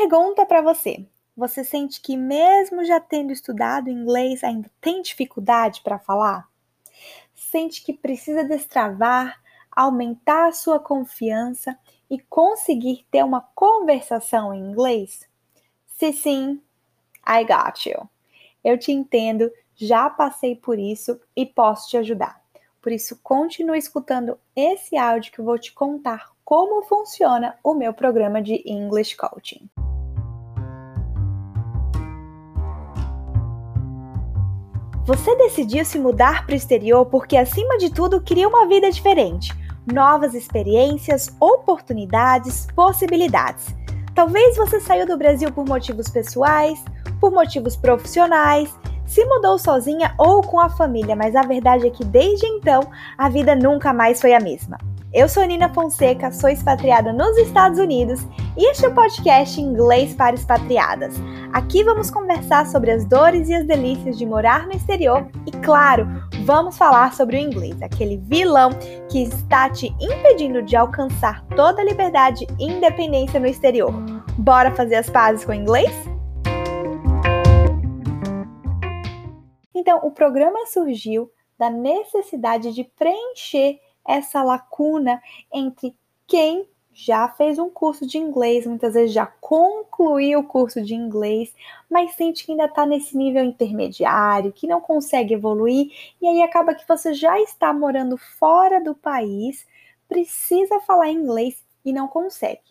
Pergunta para você: você sente que, mesmo já tendo estudado inglês, ainda tem dificuldade para falar? Sente que precisa destravar, aumentar a sua confiança e conseguir ter uma conversação em inglês? Se sim, I got you. Eu te entendo, já passei por isso e posso te ajudar. Por isso, continue escutando esse áudio que eu vou te contar como funciona o meu programa de English Coaching. Você decidiu se mudar para o exterior porque, acima de tudo, queria uma vida diferente, novas experiências, oportunidades, possibilidades. Talvez você saiu do Brasil por motivos pessoais, por motivos profissionais, se mudou sozinha ou com a família, mas a verdade é que desde então a vida nunca mais foi a mesma. Eu sou Nina Fonseca, sou expatriada nos Estados Unidos e este é o podcast Inglês para Expatriadas. Aqui vamos conversar sobre as dores e as delícias de morar no exterior e, claro, vamos falar sobre o inglês, aquele vilão que está te impedindo de alcançar toda a liberdade e independência no exterior. Bora fazer as pazes com o inglês? Então, o programa surgiu da necessidade de preencher essa lacuna entre quem já fez um curso de inglês, muitas vezes já concluiu o curso de inglês, mas sente que ainda está nesse nível intermediário, que não consegue evoluir, e aí acaba que você já está morando fora do país, precisa falar inglês e não consegue.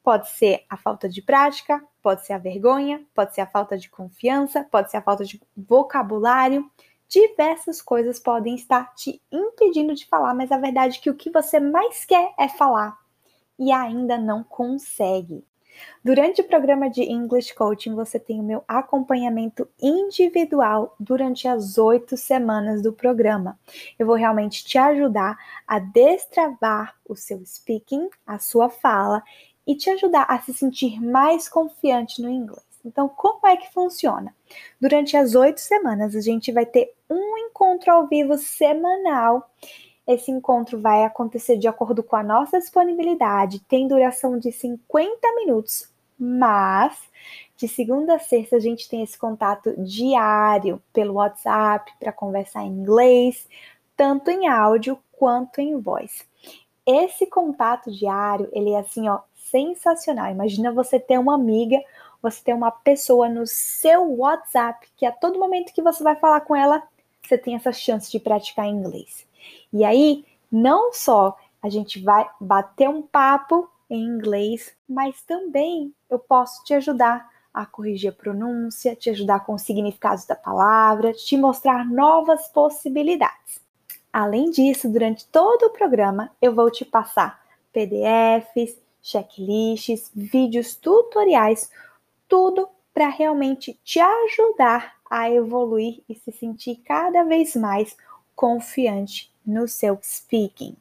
Pode ser a falta de prática, pode ser a vergonha, pode ser a falta de confiança, pode ser a falta de vocabulário diversas coisas podem estar te impedindo de falar, mas a verdade é que o que você mais quer é falar e ainda não consegue. Durante o programa de English Coaching, você tem o meu acompanhamento individual durante as oito semanas do programa. Eu vou realmente te ajudar a destravar o seu speaking, a sua fala e te ajudar a se sentir mais confiante no inglês. Então, como é que funciona? Durante as oito semanas, a gente vai ter um encontro ao vivo semanal. Esse encontro vai acontecer de acordo com a nossa disponibilidade, tem duração de 50 minutos, mas de segunda a sexta a gente tem esse contato diário pelo WhatsApp para conversar em inglês, tanto em áudio quanto em voz. Esse contato diário, ele é assim, ó, sensacional. Imagina você ter uma amiga você ter uma pessoa no seu WhatsApp que a todo momento que você vai falar com ela, você tem essa chance de praticar inglês. E aí, não só a gente vai bater um papo em inglês, mas também eu posso te ajudar a corrigir a pronúncia, te ajudar com os significados da palavra, te mostrar novas possibilidades. Além disso, durante todo o programa, eu vou te passar PDFs, checklists, vídeos tutoriais tudo para realmente te ajudar a evoluir e se sentir cada vez mais confiante no seu speaking.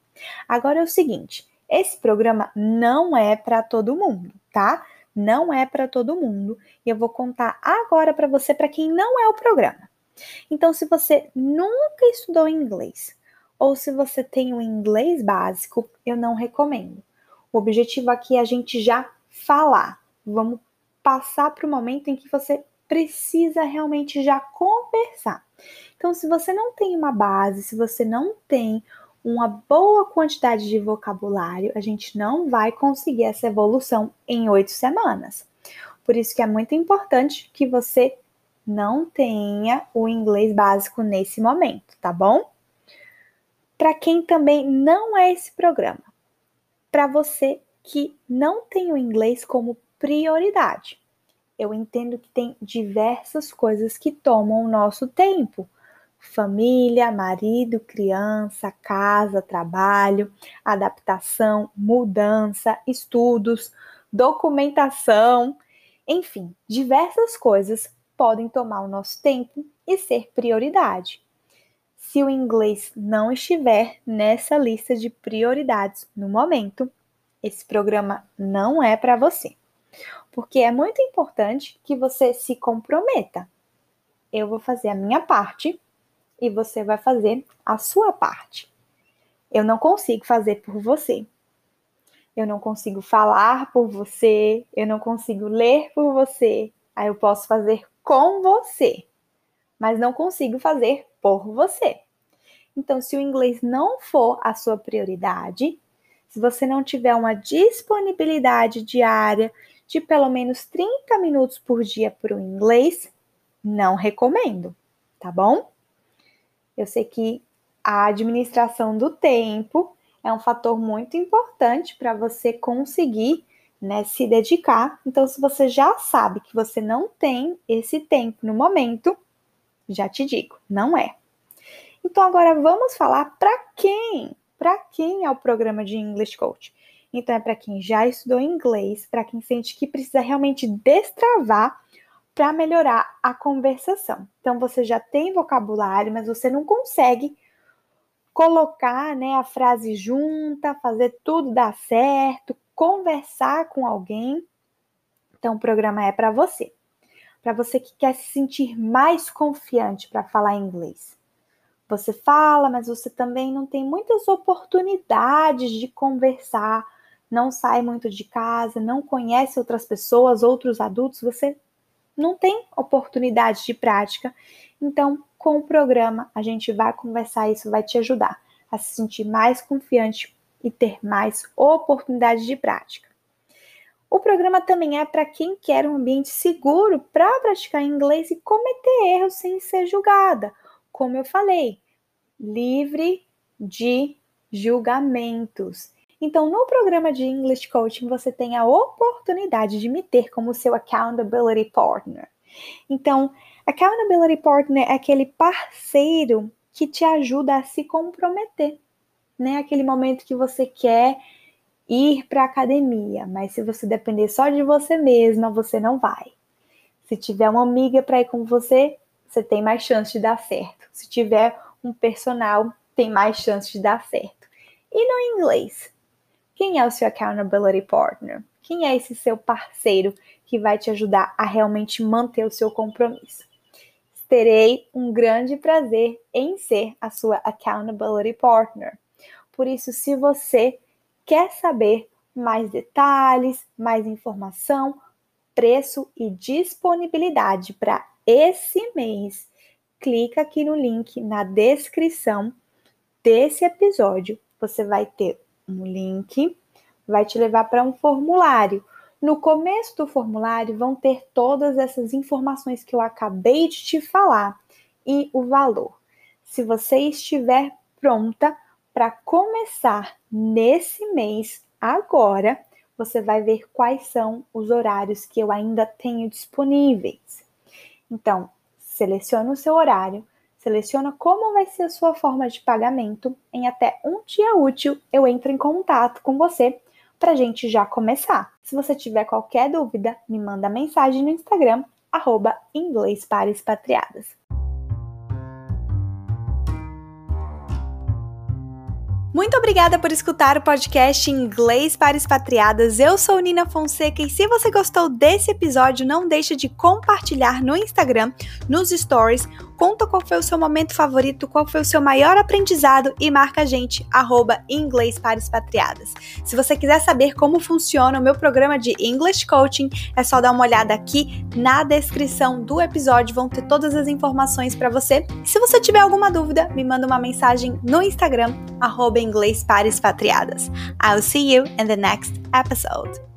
Agora é o seguinte, esse programa não é para todo mundo, tá? Não é para todo mundo e eu vou contar agora para você para quem não é o programa. Então, se você nunca estudou inglês ou se você tem um inglês básico, eu não recomendo. O objetivo aqui é a gente já falar. Vamos passar para o momento em que você precisa realmente já conversar. Então, se você não tem uma base, se você não tem uma boa quantidade de vocabulário, a gente não vai conseguir essa evolução em oito semanas. Por isso que é muito importante que você não tenha o inglês básico nesse momento, tá bom? Para quem também não é esse programa, para você que não tem o inglês como prioridade. Eu entendo que tem diversas coisas que tomam o nosso tempo. Família, marido, criança, casa, trabalho, adaptação, mudança, estudos, documentação, enfim, diversas coisas podem tomar o nosso tempo e ser prioridade. Se o inglês não estiver nessa lista de prioridades no momento, esse programa não é para você porque é muito importante que você se comprometa. Eu vou fazer a minha parte e você vai fazer a sua parte. Eu não consigo fazer por você. eu não consigo falar por você, eu não consigo ler por você. Aí eu posso fazer com você, mas não consigo fazer por você. Então, se o inglês não for a sua prioridade, se você não tiver uma disponibilidade diária de pelo menos 30 minutos por dia para o inglês, não recomendo, tá bom? Eu sei que a administração do tempo é um fator muito importante para você conseguir né, se dedicar. Então, se você já sabe que você não tem esse tempo no momento, já te digo, não é. Então, agora vamos falar para quem para quem é o programa de English Coach. Então, é para quem já estudou inglês, para quem sente que precisa realmente destravar para melhorar a conversação. Então, você já tem vocabulário, mas você não consegue colocar né, a frase junta, fazer tudo dar certo, conversar com alguém. Então, o programa é para você. Para você que quer se sentir mais confiante para falar inglês. Você fala, mas você também não tem muitas oportunidades de conversar, não sai muito de casa, não conhece outras pessoas, outros adultos, você não tem oportunidade de prática. Então, com o programa, a gente vai conversar, isso vai te ajudar a se sentir mais confiante e ter mais oportunidade de prática. O programa também é para quem quer um ambiente seguro para praticar inglês e cometer erros sem ser julgada. Como eu falei, livre de julgamentos. Então, no programa de English Coaching, você tem a oportunidade de me ter como seu accountability partner. Então, accountability partner é aquele parceiro que te ajuda a se comprometer, né? Aquele momento que você quer ir para a academia, mas se você depender só de você mesma, você não vai. Se tiver uma amiga para ir com você, você tem mais chance de dar certo. Se tiver um personal tem mais chance de dar certo. E no inglês? Quem é o seu accountability partner? Quem é esse seu parceiro que vai te ajudar a realmente manter o seu compromisso? Terei um grande prazer em ser a sua accountability partner. Por isso, se você quer saber mais detalhes, mais informação, preço e disponibilidade para esse mês clica aqui no link na descrição desse episódio. Você vai ter um link, vai te levar para um formulário. No começo do formulário vão ter todas essas informações que eu acabei de te falar e o valor. Se você estiver pronta para começar nesse mês agora, você vai ver quais são os horários que eu ainda tenho disponíveis. Então, seleciona o seu horário, seleciona como vai ser a sua forma de pagamento. Em até um dia útil, eu entro em contato com você para a gente já começar. Se você tiver qualquer dúvida, me manda mensagem no Instagram, arroba inglês para expatriadas. Muito obrigada por escutar o podcast Inglês para Expatriadas. Eu sou Nina Fonseca e se você gostou desse episódio, não deixe de compartilhar no Instagram, nos stories, conta qual foi o seu momento favorito, qual foi o seu maior aprendizado e marca a gente, arroba Inglês para Expatriadas. Se você quiser saber como funciona o meu programa de English Coaching, é só dar uma olhada aqui na descrição do episódio, vão ter todas as informações para você. Se você tiver alguma dúvida, me manda uma mensagem no Instagram, arroba Inglês para Expatriadas. I'll see you in the next episode.